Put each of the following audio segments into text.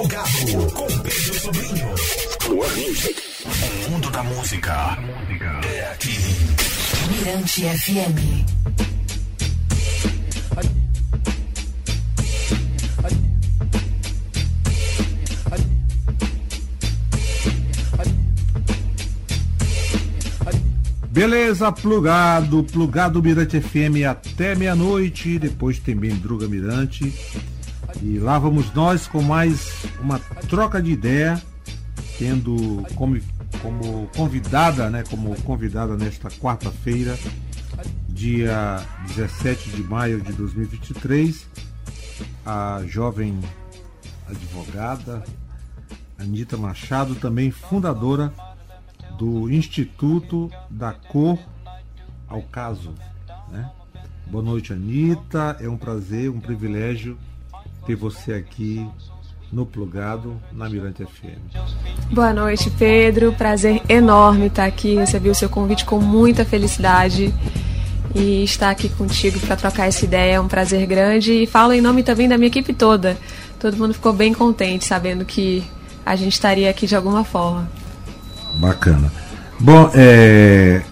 Plugado com Pedro Sobrinho. O mundo da música é aqui. Mirante FM. Beleza, plugado, plugado Mirante FM até meia-noite, depois tem bem Druga Mirante. E lá vamos nós com mais uma troca de ideia, tendo como, como convidada, né, como convidada nesta quarta-feira, dia 17 de maio de 2023, a jovem advogada Anita Machado, também fundadora do Instituto da Cor ao Caso. Né? Boa noite, Anitta. É um prazer, um privilégio ter você aqui no Plugado, na Mirante FM. Boa noite, Pedro. Prazer enorme estar aqui. Recebi o seu convite com muita felicidade e estar aqui contigo para trocar essa ideia é um prazer grande. E falo em nome também da minha equipe toda. Todo mundo ficou bem contente sabendo que a gente estaria aqui de alguma forma. Bacana. Bom, é,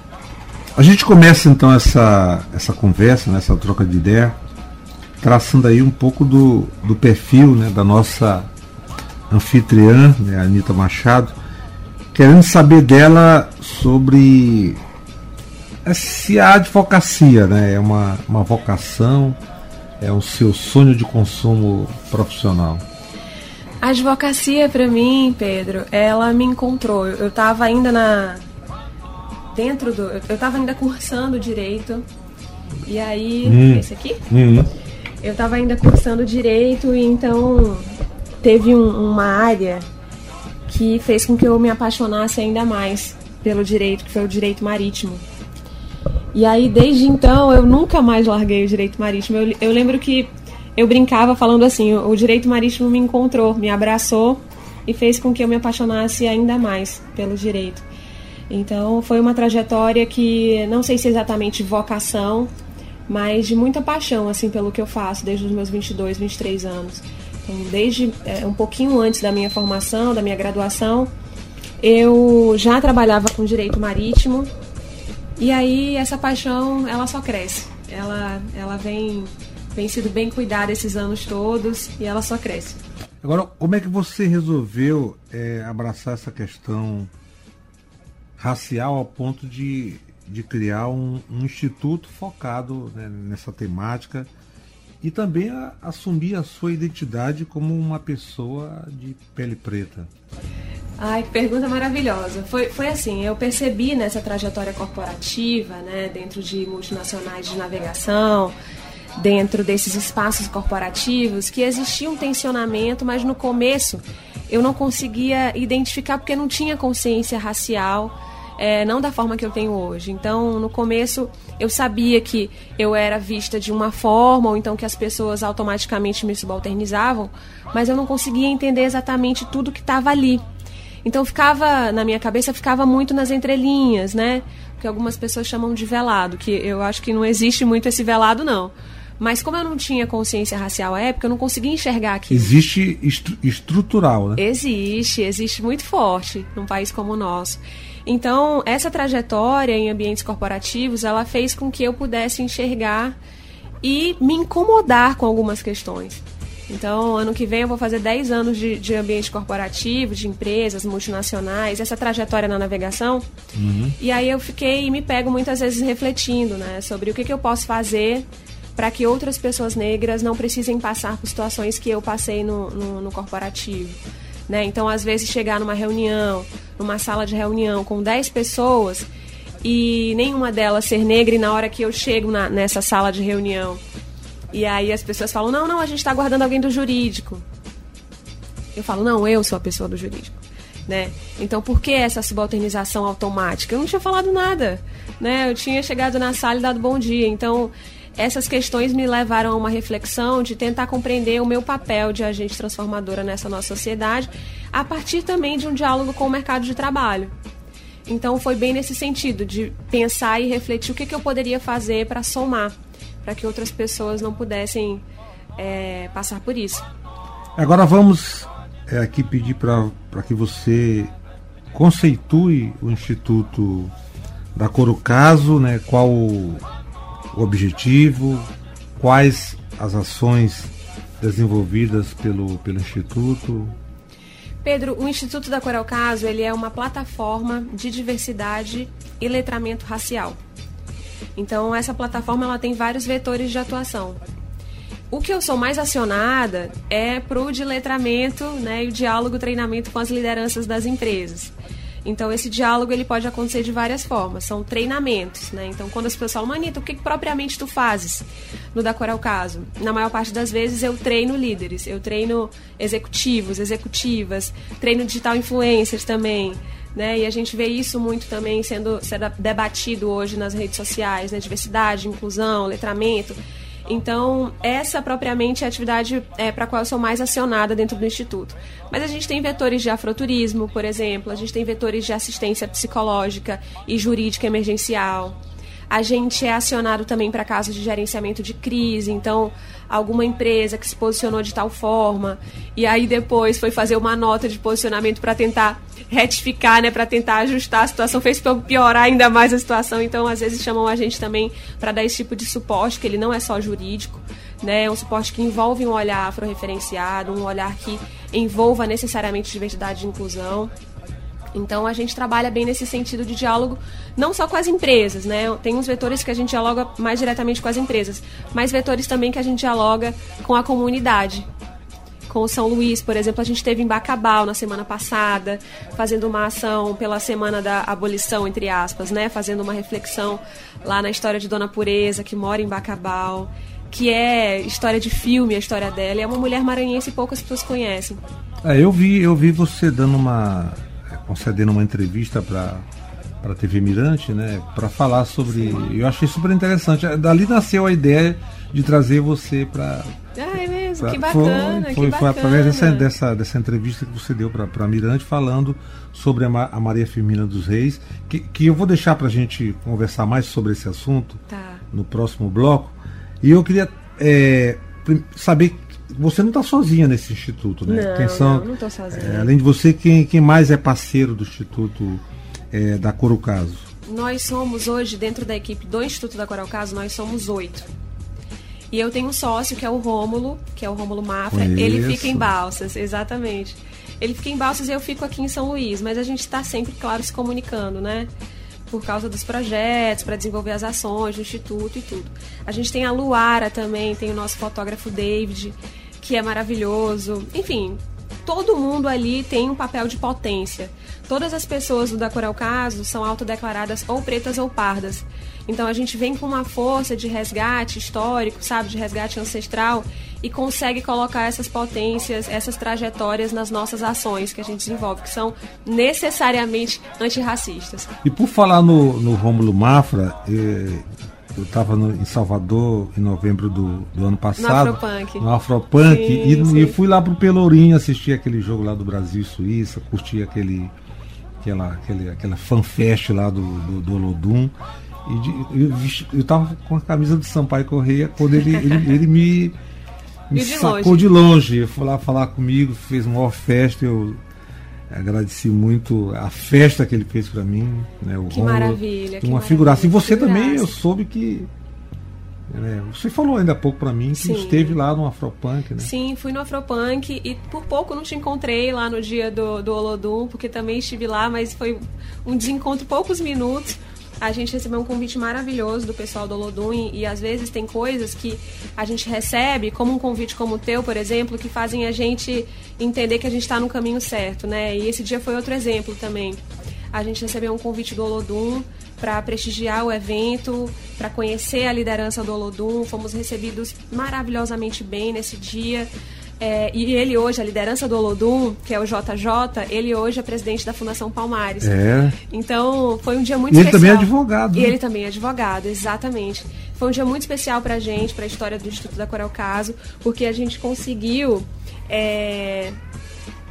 a gente começa então essa, essa conversa, né, essa troca de ideia, traçando aí um pouco do, do perfil né, da nossa anfitriã, né, Anitta Machado, querendo saber dela sobre se a advocacia né, é uma, uma vocação, é o seu sonho de consumo profissional. A advocacia, para mim, Pedro, ela me encontrou. Eu estava ainda na. Dentro do. Eu estava ainda cursando direito. E aí. Hum. Esse aqui? Hum. Eu estava ainda cursando direito e então teve um, uma área que fez com que eu me apaixonasse ainda mais pelo direito, que foi o direito marítimo. E aí, desde então, eu nunca mais larguei o direito marítimo. Eu, eu lembro que eu brincava falando assim: o direito marítimo me encontrou, me abraçou e fez com que eu me apaixonasse ainda mais pelo direito. Então foi uma trajetória que não sei se é exatamente vocação, mas de muita paixão assim pelo que eu faço desde os meus 22, 23 anos. Então, desde é, um pouquinho antes da minha formação, da minha graduação, eu já trabalhava com direito marítimo. E aí essa paixão, ela só cresce. Ela ela vem tem sido bem cuidada esses anos todos e ela só cresce. Agora, como é que você resolveu é, abraçar essa questão racial ao ponto de, de criar um, um instituto focado né, nessa temática e também a, assumir a sua identidade como uma pessoa de pele preta? Ai, que pergunta maravilhosa. Foi, foi assim, eu percebi nessa trajetória corporativa, né, dentro de multinacionais de navegação, dentro desses espaços corporativos que existia um tensionamento, mas no começo eu não conseguia identificar porque não tinha consciência racial. É, não da forma que eu tenho hoje. Então, no começo, eu sabia que eu era vista de uma forma, ou então que as pessoas automaticamente me subalternizavam, mas eu não conseguia entender exatamente tudo que estava ali. Então, ficava, na minha cabeça, ficava muito nas entrelinhas, né? Que algumas pessoas chamam de velado, que eu acho que não existe muito esse velado, não. Mas como eu não tinha consciência racial à época, eu não conseguia enxergar aquilo. Existe estru estrutural, né? Existe, existe muito forte num país como o nosso. Então, essa trajetória em ambientes corporativos, ela fez com que eu pudesse enxergar e me incomodar com algumas questões. Então, ano que vem eu vou fazer 10 anos de, de ambiente corporativo, de empresas multinacionais, essa trajetória na navegação. Uhum. E aí eu fiquei e me pego muitas vezes refletindo né, sobre o que, que eu posso fazer para que outras pessoas negras não precisem passar por situações que eu passei no, no, no corporativo. Né? Então, às vezes, chegar numa reunião, numa sala de reunião com 10 pessoas e nenhuma delas ser negra, e na hora que eu chego na, nessa sala de reunião, e aí as pessoas falam: não, não, a gente está aguardando alguém do jurídico. Eu falo: não, eu sou a pessoa do jurídico. Né? Então, por que essa subalternização automática? Eu não tinha falado nada. Né? Eu tinha chegado na sala e dado bom dia. Então, essas questões me levaram a uma reflexão de tentar compreender o meu papel de agente transformadora nessa nossa sociedade, a partir também de um diálogo com o mercado de trabalho. Então foi bem nesse sentido, de pensar e refletir o que, que eu poderia fazer para somar, para que outras pessoas não pudessem é, passar por isso. Agora vamos é aqui pedir para que você conceitue o Instituto da Corocaso, né? Qual o objetivo, quais as ações desenvolvidas pelo, pelo Instituto? Pedro, o Instituto da Coral Caso ele é uma plataforma de diversidade e letramento racial. Então, essa plataforma ela tem vários vetores de atuação. O que eu sou mais acionada é para o de letramento né, e o diálogo, treinamento com as lideranças das empresas. Então, esse diálogo ele pode acontecer de várias formas. São treinamentos, né? Então, quando as pessoas falam, Manita, o que, que propriamente tu fazes no Da é o Caso? Na maior parte das vezes, eu treino líderes. Eu treino executivos, executivas. Treino digital influencers também. Né? E a gente vê isso muito também sendo, sendo debatido hoje nas redes sociais, né? Diversidade, inclusão, letramento. Então, essa propriamente é a atividade é, para a qual eu sou mais acionada dentro do Instituto. Mas a gente tem vetores de afroturismo, por exemplo, a gente tem vetores de assistência psicológica e jurídica emergencial. A gente é acionado também para casos de gerenciamento de crise, então alguma empresa que se posicionou de tal forma e aí depois foi fazer uma nota de posicionamento para tentar retificar, né, para tentar ajustar a situação, fez piorar ainda mais a situação. Então, às vezes chamam a gente também para dar esse tipo de suporte, que ele não é só jurídico, né, é um suporte que envolve um olhar afro-referenciado, um olhar que envolva necessariamente diversidade e inclusão. Então a gente trabalha bem nesse sentido de diálogo, não só com as empresas, né? Tem uns vetores que a gente dialoga mais diretamente com as empresas, mas vetores também que a gente dialoga com a comunidade. Com o São Luís, por exemplo, a gente teve em Bacabal na semana passada, fazendo uma ação pela semana da abolição, entre aspas, né? Fazendo uma reflexão lá na história de Dona Pureza, que mora em Bacabal, que é história de filme, a história dela. É uma mulher maranhense e poucas pessoas conhecem. É, eu vi, eu vi você dando uma concedendo uma entrevista para para a TV Mirante, né, para falar sobre. Eu achei super interessante. Dali nasceu a ideia de trazer você para. Ah, é mesmo? Pra, que bacana. Foi, foi, que foi através dessa, dessa, dessa entrevista que você deu para a Mirante, falando sobre a, a, Maria Firmina dos Reis, que, que eu vou deixar para a gente conversar mais sobre esse assunto tá. no próximo bloco. E eu queria é, saber você não está sozinha nesse instituto, né? Não, são, não, não estou sozinha. É, além de você, quem, quem mais é parceiro do instituto é, da Corocaso? Nós somos hoje, dentro da equipe do Instituto da Corocaso, nós somos oito. E eu tenho um sócio que é o Rômulo, que é o Rômulo Mafra. Conheço. Ele fica em Balsas, exatamente. Ele fica em Balsas e eu fico aqui em São Luís, mas a gente está sempre, claro, se comunicando, né? por causa dos projetos, para desenvolver as ações do Instituto e tudo. A gente tem a Luara também, tem o nosso fotógrafo David, que é maravilhoso. Enfim, todo mundo ali tem um papel de potência. Todas as pessoas do Da Coral Caso são autodeclaradas ou pretas ou pardas. Então a gente vem com uma força de resgate histórico, sabe, de resgate ancestral e consegue colocar essas potências, essas trajetórias nas nossas ações que a gente desenvolve, que são necessariamente antirracistas. E por falar no, no Rômulo Mafra, eh, eu estava em Salvador em novembro do, do ano passado. No Afropunk. No Afropunk. Sim, e, sim. e fui lá pro Pelourinho assistir aquele jogo lá do Brasil e Suíça, curti aquele, aquela, aquele, aquela fanfest lá do, do, do Olodum. E de, eu, eu tava com a camisa do Sampaio Correia quando ele, ele, ele me, me de sacou longe. de longe. Foi lá falar comigo, fez uma festa. Eu agradeci muito a festa que ele fez para mim. Né, o que Romulo, maravilha. Uma figuraça. E você também, eu soube que. Né, você falou ainda há pouco para mim que Sim. esteve lá no Afropunk, né? Sim, fui no Afropunk e por pouco não te encontrei lá no dia do, do Olodum, porque também estive lá, mas foi um desencontro poucos minutos a gente recebeu um convite maravilhoso do pessoal do Olodum e, às vezes tem coisas que a gente recebe, como um convite como o teu, por exemplo, que fazem a gente entender que a gente está no caminho certo, né? E esse dia foi outro exemplo também. A gente recebeu um convite do Olodum para prestigiar o evento, para conhecer a liderança do Olodum. Fomos recebidos maravilhosamente bem nesse dia. É, e ele hoje, a liderança do Olodum, que é o JJ, ele hoje é presidente da Fundação Palmares. É. Então, foi um dia muito e especial. ele também é advogado. E né? ele também é advogado, exatamente. Foi um dia muito especial pra gente, pra história do Instituto da Coral Caso, porque a gente conseguiu é,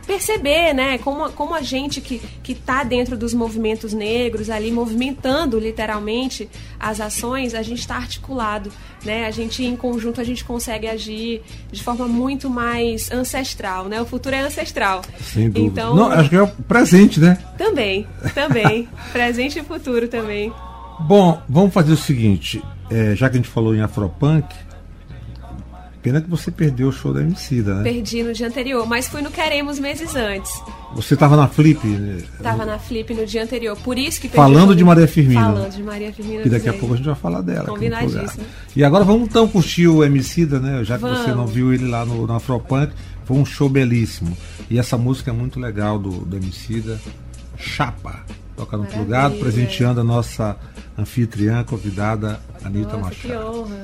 perceber, né, como, como a gente que que está dentro dos movimentos negros ali movimentando literalmente as ações, a gente está articulado, né? A gente em conjunto a gente consegue agir de forma muito mais ancestral, né? O futuro é ancestral. Sem dúvida. Então, Não, acho que é o presente, né? também, também, presente e futuro também. Bom, vamos fazer o seguinte, é, já que a gente falou em Afropunk, pena que você perdeu o show da Emicida, né? Perdi no dia anterior, mas fui no Queremos meses antes. Você estava na Flip, né? Tava na Flip no dia anterior, por isso que perdi Falando de. Maria Firmina. Falando de Maria Firmina. que daqui a pouco a gente vai falar dela. Combinadíssimo. E agora vamos então curtir o Emicida, né? Já que você Vamos. não viu ele lá no, no Afropunk, foi um show belíssimo. E essa música é muito legal do, do Emicida, Chapa. Toca no Maravilha. plugado, presenteando a nossa anfitriã convidada, Anitta Nossa, que Machado. honra.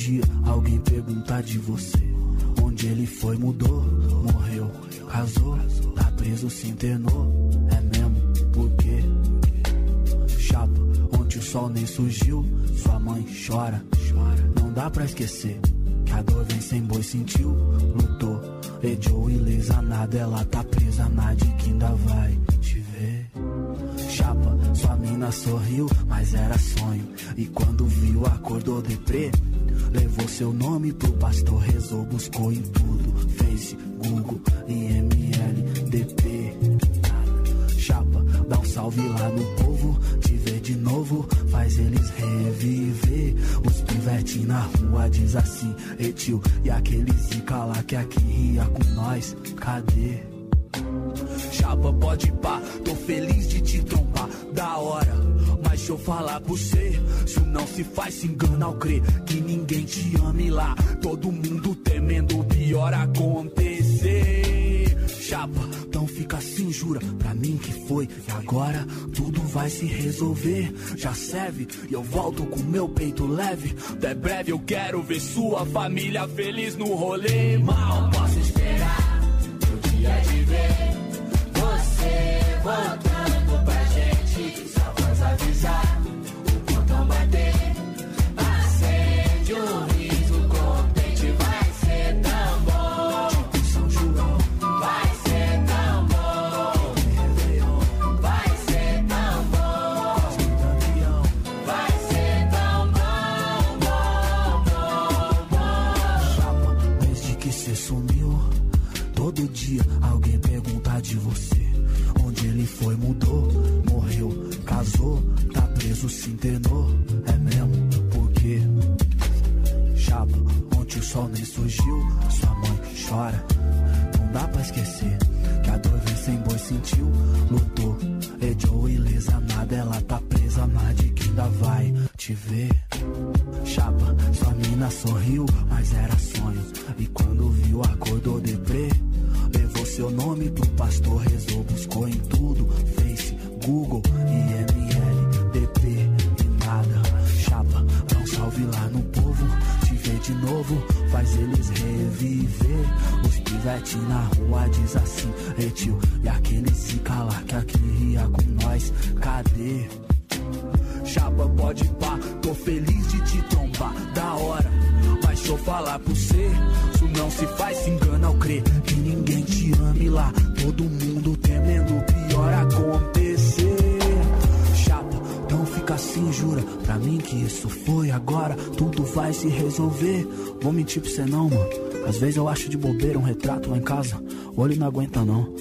dia alguém pergunta de você. Onde ele foi, mudou, morreu, casou, tá preso, se internou. É mesmo, por quê? Chapa, onde o sol nem surgiu, sua mãe chora. Não dá pra esquecer que a dor vem sem boi, sentiu, lutou, ediou ilesa nada, ela tá presa na de que ainda vai te ver. Chapa, sua mina sorriu, mas era sonho. E quando viu, acordou deprê. Levou seu nome pro pastor, rezou, buscou em tudo. Face, Google, IML, DP. Chapa, dá um salve lá no povo. Te ver de novo, faz eles reviver. Os pivete na rua diz assim, etil. E aquele zica lá que aqui ria com nós, cadê? Chapa, pode pá, tô feliz de te trombar, da hora. Mas deixa eu falar pra você, isso não se faz, se engana ao crer que ninguém te ame lá. Todo mundo temendo o pior acontecer. Chapa, então fica assim, jura pra mim que foi. E agora tudo vai se resolver. Já serve e eu volto com meu peito leve. Até breve eu quero ver sua família feliz no rolê. Mal posso você foi, mudou, morreu, casou, tá preso, se internou. É mesmo, por quê? Chapa, onde o sol nem surgiu, sua mãe chora. Não dá pra esquecer que a dor vem sem boi, sentiu, lutou, Pra você não, mano. Às vezes eu acho de bobeira um retrato lá em casa, o olho não aguenta não,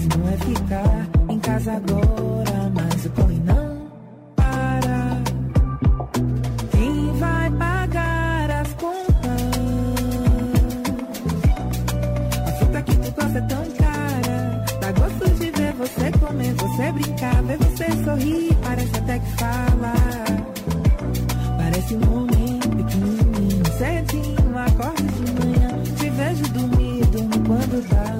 mesmo é ficar em casa agora. Mas o corre não para. Quem vai pagar as contas? A fruta que tu gosta é tão cara. Dá gosto de ver você comer, você brincar, ver você sorrir. Parece até que fala. Parece um homem pequenininho, cedinho, acorda de manhã. Te vejo dormir, durmo quando dá.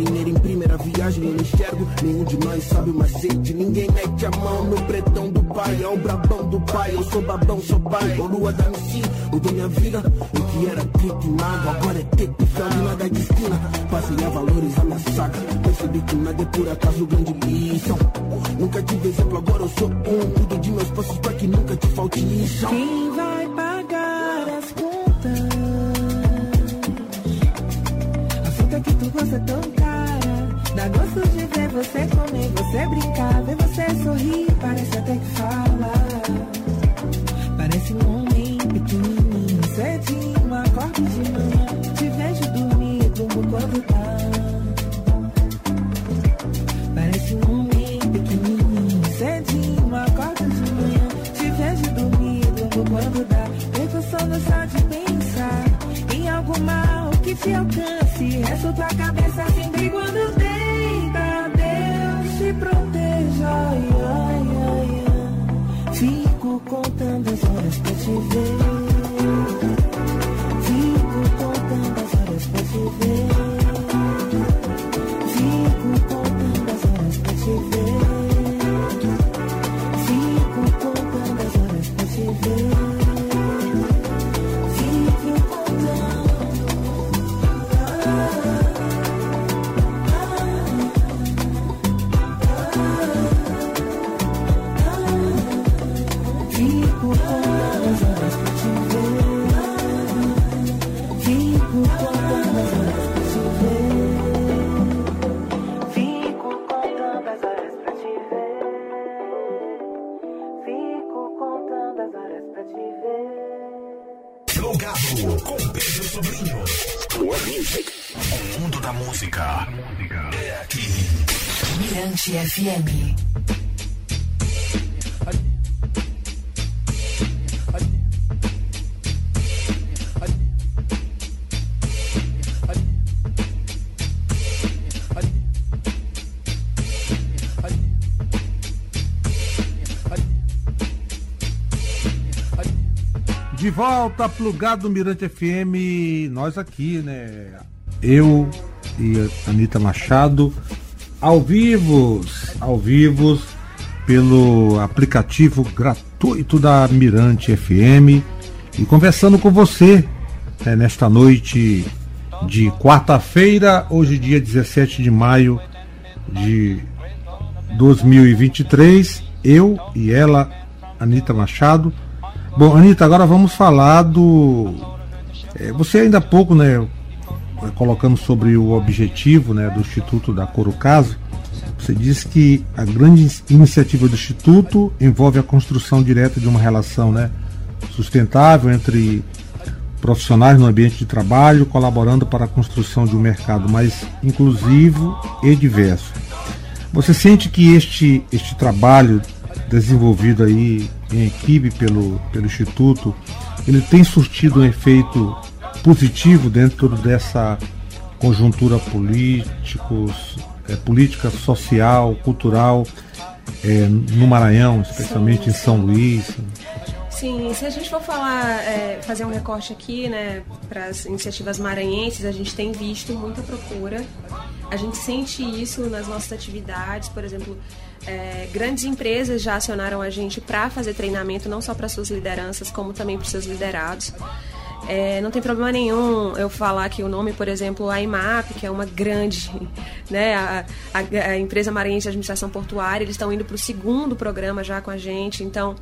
Marinheiro em primeira viagem, eu não enxergo. Nenhum de nós sabe o macete. Ninguém mete a mão no pretão do pai. É o brabão do pai, eu sou babão, sou pai. Ô lua da MC, da minha vida. O que era trito e nada, agora é teto nada de esquina. Passei a valorizar minha saca. Percebi que nada é por acaso grande lição. Nunca tive exemplo, agora eu sou um. Cuido de meus passos pra que nunca te falte chão. Quem vai pagar as contas? A fruta que tu gosta cara. Dá gosto de ver você comer, você brincar, ver você sorrir. Parece até que fala. Parece um homem pequenininho, cedinho, acorda de manhã. Te vejo dormir, durmo quando tá. Parece um homem pequenininho, cedinho, acorda de manhã. Te vejo dormir, durmo quando dá. Perco sono só de pensar em algo mal que te alcance. Resto tua cabeça sempre quando deita. Fico contando as horas pra te ver. FM. De volta, plugado Mirante FM, nós aqui, né? Eu e Anitta Machado, ao vivo, ao vivo, pelo aplicativo gratuito da Mirante FM e conversando com você né, nesta noite de quarta-feira, hoje dia 17 de maio de 2023, eu e ela, Anitta Machado. Bom, Anitta, agora vamos falar do. é, você ainda há pouco, né, colocando sobre o objetivo né, do Instituto da Corocaso, você disse que a grande iniciativa do Instituto envolve a construção direta de uma relação né, sustentável entre profissionais no ambiente de trabalho, colaborando para a construção de um mercado mais inclusivo e diverso. Você sente que este, este trabalho desenvolvido aí em equipe pelo, pelo Instituto, ele tem surtido um efeito positivo dentro dessa conjuntura políticos, é, política social, cultural é, no Maranhão, especialmente em São Luís? Sim, se a gente for falar, é, fazer um recorte aqui, né, para as iniciativas maranhenses, a gente tem visto muita procura. A gente sente isso nas nossas atividades, por exemplo, é, grandes empresas já acionaram a gente para fazer treinamento, não só para suas lideranças, como também para seus liderados. É, não tem problema nenhum eu falar aqui o nome, por exemplo, a IMAP, que é uma grande, né, a, a, a empresa maranhense de administração portuária, eles estão indo para o segundo programa já com a gente, então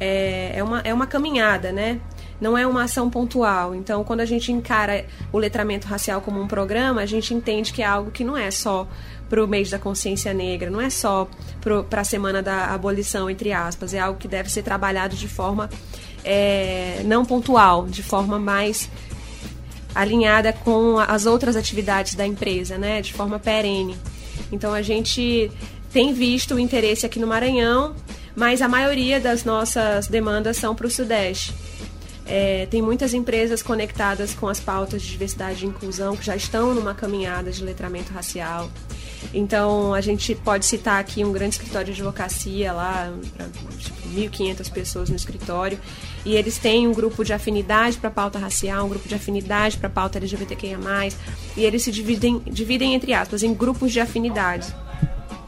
é, é, uma, é uma caminhada, né? Não é uma ação pontual. Então, quando a gente encara o letramento racial como um programa, a gente entende que é algo que não é só para o mês da consciência negra, não é só para a semana da abolição, entre aspas, é algo que deve ser trabalhado de forma é, não pontual, de forma mais alinhada com as outras atividades da empresa, né, de forma perene. Então a gente tem visto o interesse aqui no Maranhão, mas a maioria das nossas demandas são para o Sudeste. É, tem muitas empresas conectadas com as pautas de diversidade e inclusão que já estão numa caminhada de letramento racial. Então, a gente pode citar aqui um grande escritório de advocacia lá, tipo, 1.500 pessoas no escritório, e eles têm um grupo de afinidade para pauta racial, um grupo de afinidade para pauta LGBTQIA+, e eles se dividem, dividem, entre aspas, em grupos de afinidade.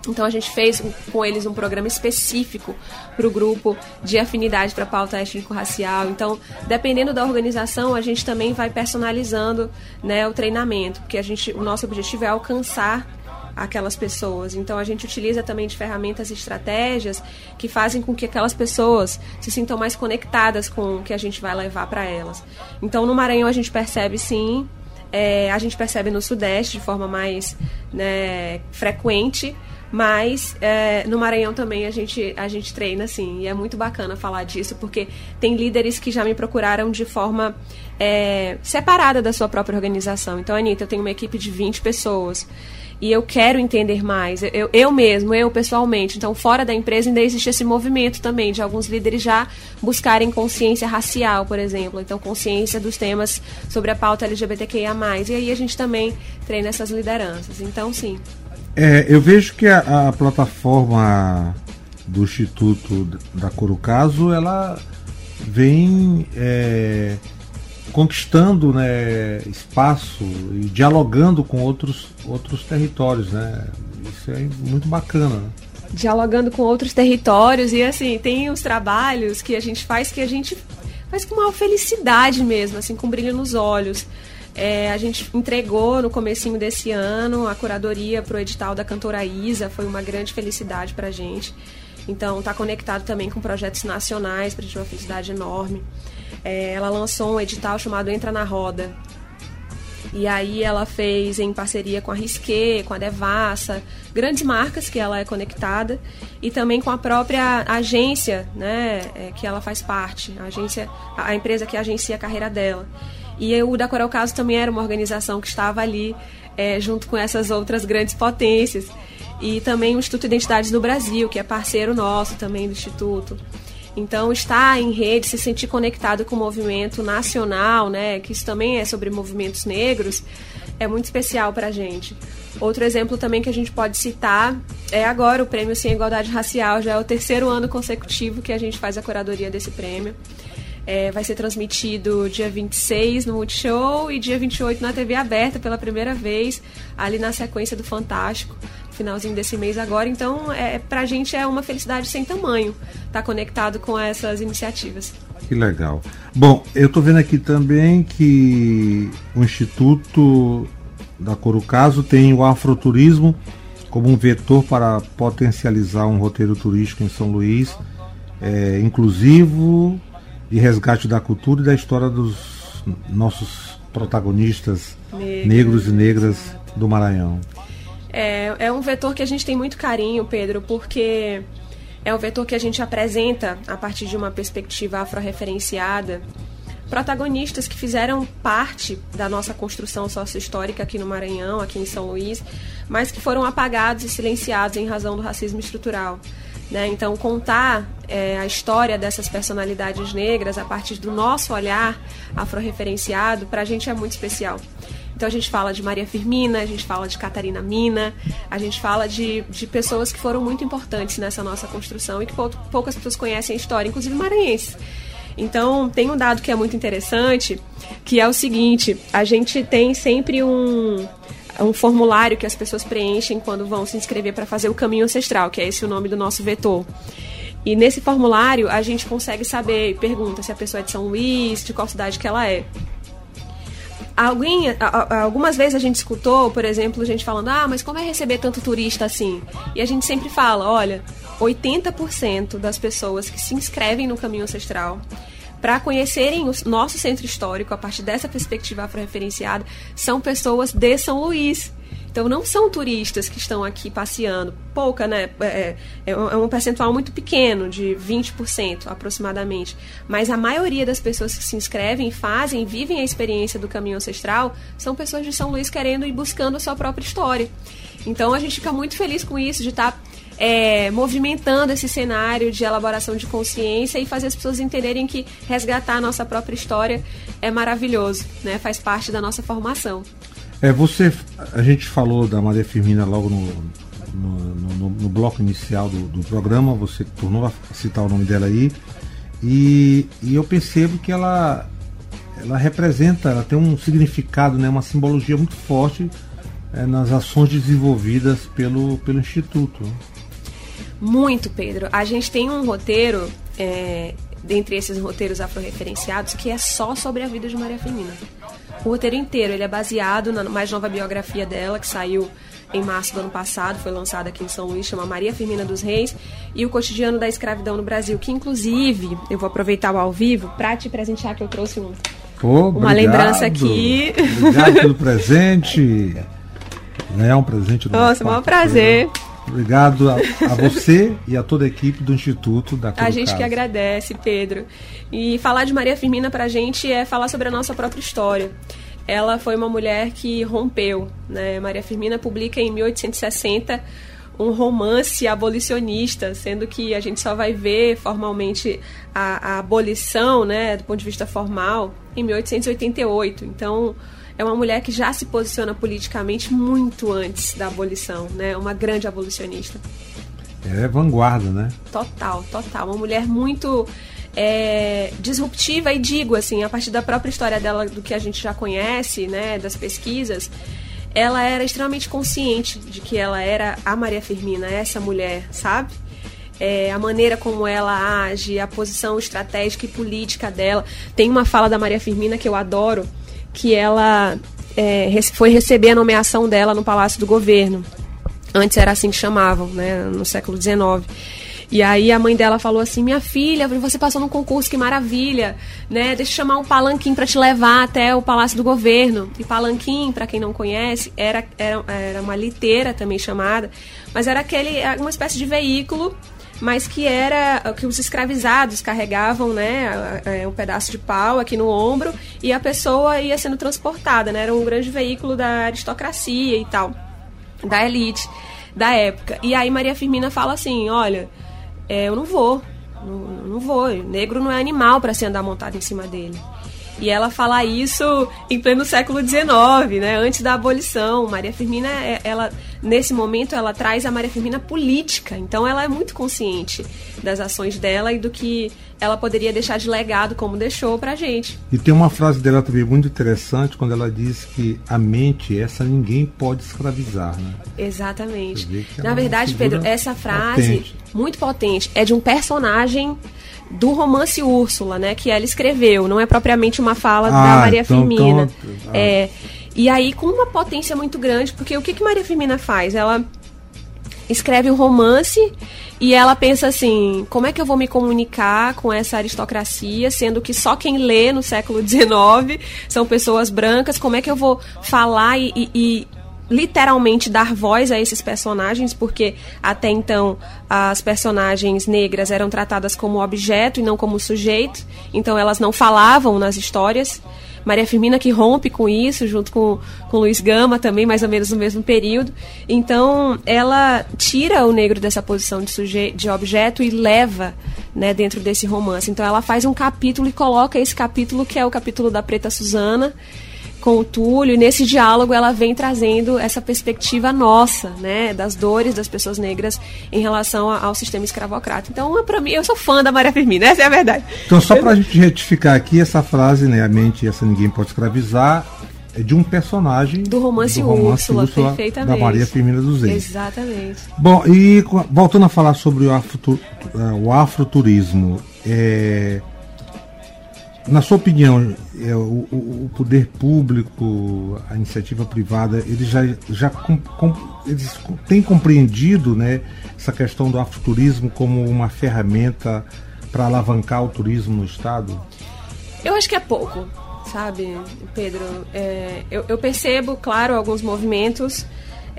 Então a gente fez com eles um programa específico para o grupo de afinidade para pauta étnico-racial. Então, dependendo da organização, a gente também vai personalizando né, o treinamento, porque a gente, o nosso objetivo é alcançar aquelas pessoas. Então a gente utiliza também de ferramentas e estratégias que fazem com que aquelas pessoas se sintam mais conectadas com o que a gente vai levar para elas. Então no Maranhão a gente percebe sim, é, a gente percebe no Sudeste de forma mais né, frequente, mas é, no Maranhão também a gente, a gente treina, assim, e é muito bacana falar disso, porque tem líderes que já me procuraram de forma é, separada da sua própria organização. Então, Anitta, eu tenho uma equipe de 20 pessoas e eu quero entender mais, eu, eu mesmo, eu pessoalmente. Então, fora da empresa ainda existe esse movimento também de alguns líderes já buscarem consciência racial, por exemplo. Então, consciência dos temas sobre a pauta LGBTQIA. E aí a gente também treina essas lideranças. Então, sim. É, eu vejo que a, a plataforma do Instituto da Corucaso, ela vem é, conquistando né, espaço e dialogando com outros, outros territórios, né? Isso é muito bacana. Né? Dialogando com outros territórios e assim, tem os trabalhos que a gente faz que a gente faz com uma felicidade mesmo, assim, com brilho nos olhos. É, a gente entregou no comecinho desse ano a curadoria para o edital da cantora Isa, foi uma grande felicidade para a gente. Então, está conectado também com projetos nacionais, para a gente uma felicidade enorme é, ela lançou um edital chamado Entra na Roda. E aí ela fez em parceria com a Risqué, com a Devassa, grandes marcas que ela é conectada e também com a própria agência, né, é, que ela faz parte, a agência, a empresa que agencia a carreira dela. E o da Coral Caso também era uma organização que estava ali é, junto com essas outras grandes potências. E também o Instituto Identidades do Brasil, que é parceiro nosso também do Instituto. Então, estar em rede, se sentir conectado com o movimento nacional, né, que isso também é sobre movimentos negros, é muito especial para a gente. Outro exemplo também que a gente pode citar é agora o Prêmio Sem Igualdade Racial, já é o terceiro ano consecutivo que a gente faz a curadoria desse prêmio. É, vai ser transmitido dia 26 no Multishow e dia 28 na TV aberta pela primeira vez, ali na sequência do Fantástico finalzinho desse mês agora. Então, é, pra gente é uma felicidade sem tamanho estar tá conectado com essas iniciativas. Que legal. Bom, eu estou vendo aqui também que o Instituto da Corucaso tem o afroturismo como um vetor para potencializar um roteiro turístico em São Luís, é, inclusivo, de resgate da cultura e da história dos nossos protagonistas negros, negros e negras do Maranhão. É, é um vetor que a gente tem muito carinho, Pedro, porque é um vetor que a gente apresenta a partir de uma perspectiva afro-referenciada protagonistas que fizeram parte da nossa construção sociohistórica aqui no Maranhão, aqui em São Luís, mas que foram apagados e silenciados em razão do racismo estrutural. Né? Então, contar é, a história dessas personalidades negras a partir do nosso olhar afro-referenciado, para a gente é muito especial. Então, a gente fala de Maria Firmina, a gente fala de Catarina Mina, a gente fala de, de pessoas que foram muito importantes nessa nossa construção e que pou- poucas pessoas conhecem a história, inclusive maranhenses. Então, tem um dado que é muito interessante, que é o seguinte: a gente tem sempre um, um formulário que as pessoas preenchem quando vão se inscrever para fazer o caminho ancestral, que é esse o nome do nosso vetor. E nesse formulário a gente consegue saber, pergunta se a pessoa é de São Luís, de qual cidade que ela é. Alguém, algumas vezes a gente escutou, por exemplo, gente falando: ah, mas como é receber tanto turista assim? E a gente sempre fala: olha, 80% das pessoas que se inscrevem no caminho ancestral para conhecerem o nosso centro histórico a partir dessa perspectiva afro-referenciada são pessoas de São Luís. Então não são turistas que estão aqui passeando. Pouca, né? É, é um é um percentual muito pequeno, de 20% aproximadamente. Mas a maioria das pessoas que se inscrevem, fazem, vivem a experiência do caminho ancestral, são pessoas de São Luís querendo e buscando a sua própria história. Então a gente fica muito feliz com isso, de estar é, movimentando esse cenário de elaboração de consciência e fazer as pessoas entenderem que resgatar a nossa própria história é maravilhoso, né? Faz parte da nossa formação. É, você, a gente falou da Maria Firmina logo no, no, no- no bloco inicial do, do programa, você tornou a citar o nome dela aí, e, e eu percebo que ela, ela representa, ela tem um significado, né, uma simbologia muito forte é, nas ações desenvolvidas pelo, pelo Instituto. Muito, Pedro. A gente tem um roteiro, é, dentre esses roteiros afro-referenciados, que é só sobre a vida de Maria Firmina. O roteiro inteiro ele é baseado na mais nova biografia dela, que saiu em março do ano passado, foi lançada aqui em São Luís, chama Maria Firmina dos Reis, e o cotidiano da escravidão no Brasil, que inclusive, eu vou aproveitar o ao vivo para te presentear que eu trouxe um, Uma lembrança aqui. Obrigado pelo presente. É um presente do Nossa, maior prazer. Obrigado a, a você e a toda a equipe do Instituto da A gente que agradece, Pedro. E falar de Maria Firmina pra gente é falar sobre a nossa própria história. Ela foi uma mulher que rompeu, né? Maria Firmina publica em 1860 um romance abolicionista, sendo que a gente só vai ver formalmente a, a abolição, né, do ponto de vista formal, em 1888. Então, é uma mulher que já se posiciona politicamente muito antes da abolição, né? Uma grande abolicionista. É vanguarda, né? Total, total. Uma mulher muito é, disruptiva e digo assim, a partir da própria história dela, do que a gente já conhece, né, das pesquisas, ela era extremamente consciente de que ela era a Maria Firmina, essa mulher, sabe? É, a maneira como ela age, a posição estratégica e política dela. Tem uma fala da Maria Firmina que eu adoro, que ela é, foi receber a nomeação dela no Palácio do Governo. Antes era assim que chamavam, né, no século XIX. E aí a mãe dela falou assim: "Minha filha, você passou num concurso, que maravilha, né? Deixa eu chamar um palanquim para te levar até o Palácio do Governo". E palanquim, para quem não conhece, era, era era uma liteira também chamada, mas era aquele uma espécie de veículo mas que era que os escravizados carregavam, né, é, um pedaço de pau aqui no ombro e a pessoa ia sendo transportada, né, era um grande veículo da aristocracia e tal, da elite da época. E aí Maria Firmina fala assim, olha, é, eu não vou, não, não vou, negro não é animal para se andar montado em cima dele. E ela fala isso em pleno século XIX, né, antes da abolição. Maria Firmina, é- ela nesse momento, ela traz a Maria Firmina política. Então, ela é muito consciente das ações dela e do que ela poderia deixar de legado, como deixou pra gente. E tem uma frase dela também muito interessante quando ela diz que a mente, essa ninguém pode escravizar, né? Exatamente. É Na verdade, Pedro, essa frase, potente. muito potente, é de um personagem do romance Úrsula, né? Que ela escreveu. Não é propriamente uma fala da Ah, Maria então- Firmina. então- ah. É, e aí, com uma potência muito grande, porque o que, que Maria Firmina faz? Ela escreve um romance e ela pensa assim: como é que eu vou me comunicar com essa aristocracia, sendo que só quem lê no século XIX são pessoas brancas? Como é que eu vou falar e, e- e literalmente dar voz a esses personagens, porque até então as personagens negras eram tratadas como objeto e não como sujeito, então elas não falavam nas histórias. Maria Firmina que rompe com isso, junto com, com Luiz Gama também, mais ou menos no mesmo período. Então, ela tira o negro dessa posição de, suje de objeto e leva né, dentro desse romance. Então, ela faz um capítulo e coloca esse capítulo, que é o capítulo da Preta Suzana, com o Túlio, e nesse diálogo ela vem trazendo essa perspectiva nossa, né, das dores das pessoas negras em relação ao sistema escravocrata. Então, para mim, eu sou fã da Maria Firmina, essa é a verdade. Então, só para a gente retificar aqui, essa frase, né, a mente essa ninguém pode escravizar, é de um personagem do romance, do romance Úrsula, Úrsula perfeitamente. da Maria Firmina dos Reis. Exatamente. Bom, e voltando a falar sobre o, afro, o afroturismo, é, na sua opinião, é, o, o- poder público, a iniciativa privada, eles já, já com- com- eles têm compreendido né, essa questão do afroturismo como uma ferramenta para alavancar o turismo no Estado? Eu acho que é pouco, sabe, Pedro? É, eu, eu percebo, claro, alguns movimentos.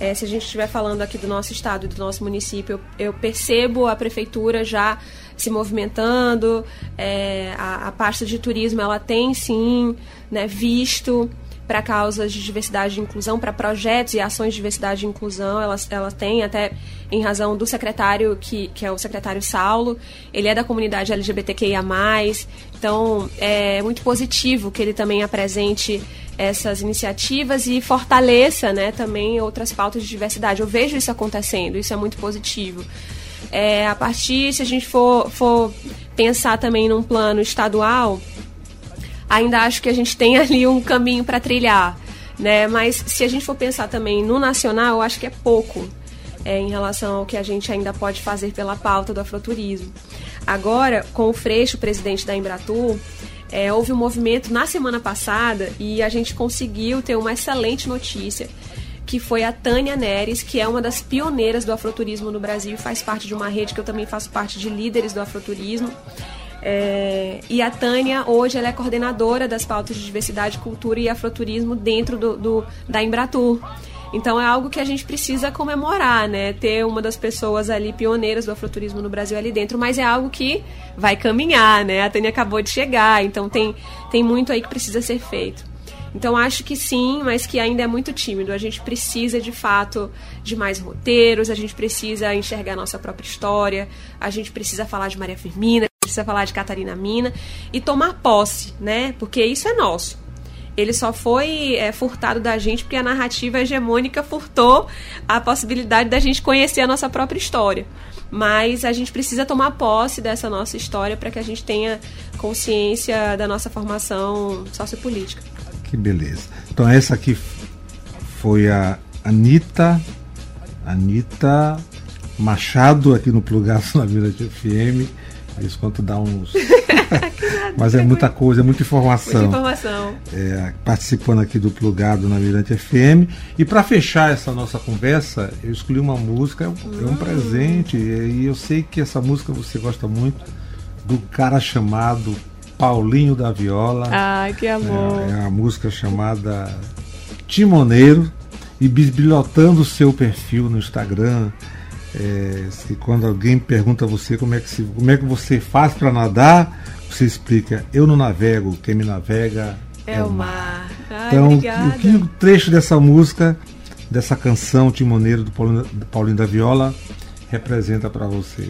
É, se a gente estiver falando aqui do nosso estado e do nosso município, eu, percebo a prefeitura já se movimentando. é, a, a pasta de turismo ela tem sim né, visto para causas de diversidade e inclusão, para projetos e ações de diversidade e inclusão, ela, ela tem até em razão do secretário, que, que é o secretário Saulo, ele é da comunidade LGBTQIA+, então é muito positivo que ele também apresente essas iniciativas e fortaleça né, também outras pautas de diversidade. Eu vejo isso acontecendo, isso é muito positivo. É, a partir, se a gente for, for pensar também num plano estadual, ainda acho que a gente tem ali um caminho para trilhar, né? Mas se a gente for pensar também no nacional, eu acho que é pouco é, em relação ao que a gente ainda pode fazer pela pauta do afroturismo. Agora, com o Freixo, presidente da Embratur, é, houve um movimento na semana passada e a gente conseguiu ter uma excelente notícia, que foi a Tânia Neres, que é uma das pioneiras do afroturismo no Brasil, faz parte de uma rede que eu também faço parte de líderes do afroturismo. É, e a Tânia, hoje, ela é coordenadora das pautas de diversidade, cultura e afroturismo dentro do, do- da Embratur. Então é algo que a gente precisa comemorar, né? Ter uma das pessoas ali pioneiras do afroturismo no Brasil ali dentro, mas é algo que vai caminhar, né? A Tânia acabou de chegar, então tem, tem muito aí que precisa ser feito. Então acho que sim, mas que ainda é muito tímido. A gente precisa de fato de mais roteiros, a gente precisa enxergar nossa própria história, a gente precisa falar de Maria Firmina, precisa falar de Catarina Mina e tomar posse, né? Porque isso é nosso. Ele só foi é, furtado da gente porque a narrativa hegemônica furtou a possibilidade da gente conhecer a nossa própria história. Mas a gente precisa tomar posse dessa nossa história para que a gente tenha consciência da nossa formação sociopolítica. Que beleza. Então essa aqui foi a Anitta, Anitta Machado aqui no Plugaço na Mirante FM. Isso quanto dá uns. Mas é muita coisa, é muita informação. Muita informação. É, participando aqui do Plugado na Mirante FM. E para fechar essa nossa conversa, eu escolhi uma música, é um, é um presente. E eu sei que essa música você gosta muito do cara chamado Paulinho da Viola. Ai, que amor. É, é uma música chamada Timoneiro e bisbilhotando o seu perfil no Instagram. É, se quando alguém pergunta a você como é que, se, como é que você faz para nadar, você explica: eu não navego, quem me navega É o mar. Ai, Então, obrigada. o que o trecho dessa música, dessa canção Timoneiro do Paulinho, do Paulinho da Viola, representa para você?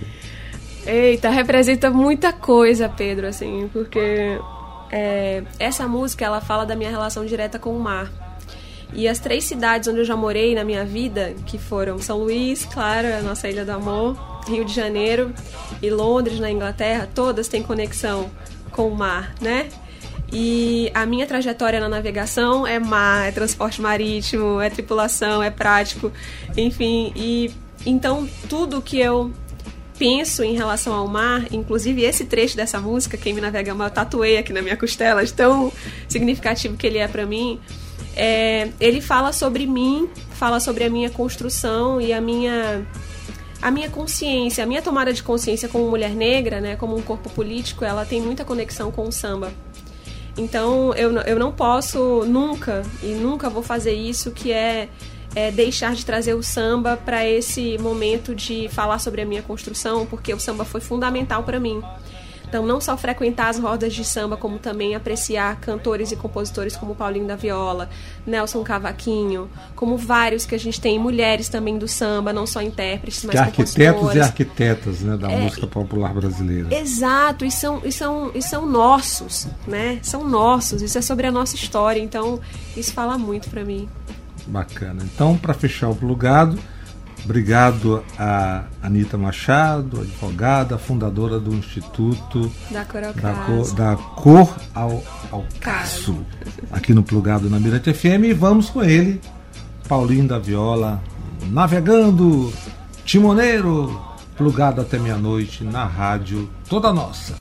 Eita, representa muita coisa, Pedro, assim, porque é, essa música ela fala da minha relação direta com o mar. E as três cidades onde eu já morei na minha vida, que foram São Luís, claro, a nossa Ilha do Amor, Rio de Janeiro e Londres, na Inglaterra, todas têm conexão com o mar, né? E a minha trajetória na navegação é mar, é transporte marítimo, é tripulação, é prático, enfim. E então tudo que eu penso em relação ao mar, inclusive esse trecho dessa música, Quem Me Navega Mal, eu tatuei aqui na minha costela, de tão significativo que ele é para mim. É, ele fala sobre mim, fala sobre a minha construção e a minha a minha consciência, a minha tomada de consciência como mulher negra, né, como um corpo político, ela tem muita conexão com o samba. Então eu, eu não posso nunca e nunca vou fazer isso que é é, deixar de trazer o samba para esse momento de falar sobre a minha construção, porque o samba foi fundamental para mim. Então, não só frequentar as rodas de samba, como também apreciar cantores e compositores como Paulinho da Viola, Nelson Cavaquinho, como vários que a gente tem, mulheres também do samba, não só intérpretes, mas Que arquitetos e arquitetas né, da É, música popular brasileira. Exato, e são, e, são, e são nossos, né? São nossos, isso é sobre a nossa história, então isso fala muito pra mim. Bacana. Então, para fechar o plugado, obrigado a Anitta Machado, advogada, fundadora do Instituto Da Corocaso. da Cor, da cor ao, ao Caço, aqui no Plugado na Mirante FM. E vamos com ele, Paulinho da Viola, navegando, timoneiro, plugado até meia-noite na rádio toda nossa.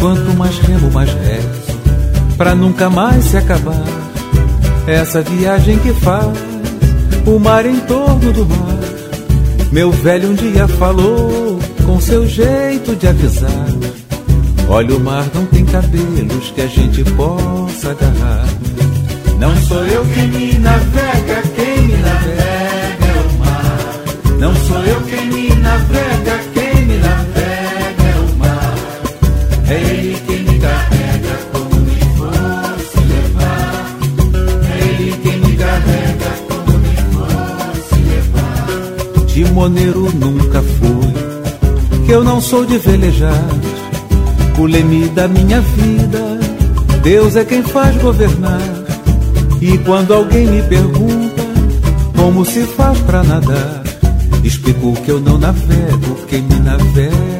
quanto mais remo, mais rezo, pra nunca mais se acabar. Essa viagem que faz o mar em torno do mar. Meu velho um dia falou com seu jeito de avisar. Olha, o mar não tem cabelos que a gente possa agarrar. Não sou eu quem me O leme da minha vida, Deus é quem faz governar. E quando alguém me pergunta como se faz pra nadar, explico que eu não navego, quem me navega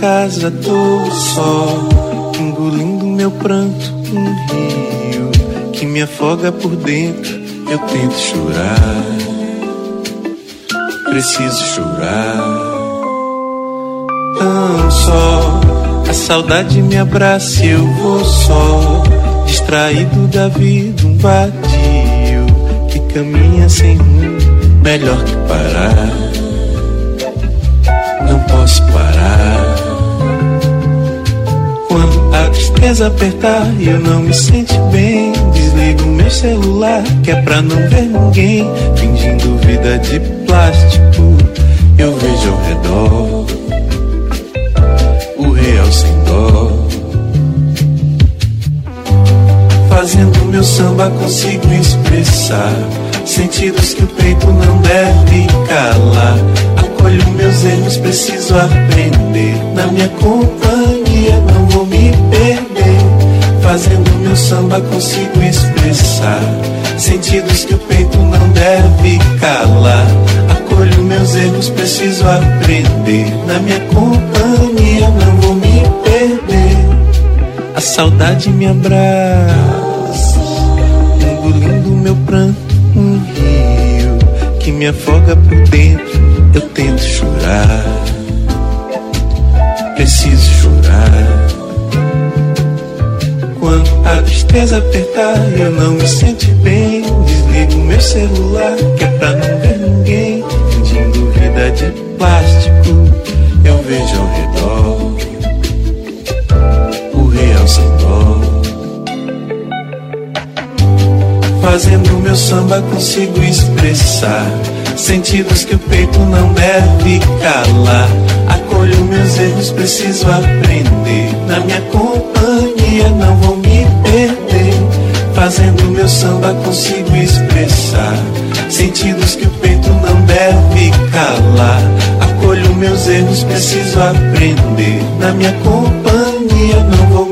Casa tô só, engolindo meu pranto, um rio que me afoga por dentro. Eu tento chorar, preciso chorar. Tão só, a saudade me abraça e eu vou só, distraído da vida, um vadio que caminha sem rumo melhor que parar. Não posso parar. Tristeza apertar e eu não me sente bem, desligo meu celular que é pra não ver ninguém. Fingindo vida de plástico, eu vejo ao redor o real sem dó. Fazendo meu samba consigo expressar sentidos que o peito não deve calar. Acolho meus erros, preciso aprender. Na minha companhia Fazendo meu samba consigo expressar sentidos que o peito não deve calar. Acolho meus erros, preciso aprender. Na minha companhia não vou me perder. A saudade me abraça, engolindo meu pranto, um rio que me afoga por dentro. Eu tento chorar, preciso Tristeza apertar eu não me sente bem, desligo meu celular que é pra não ver ninguém. Fingindo vida de plástico, eu vejo ao redor o real sem dó. Fazendo meu samba consigo expressar sentidos que o peito não deve calar. Acolho meus erros, preciso aprender. Na minha companhia não vou. Fazendo meu samba consigo expressar sentidos que o peito não deve calar. Acolho meus erros, preciso aprender. Na minha companhia não vou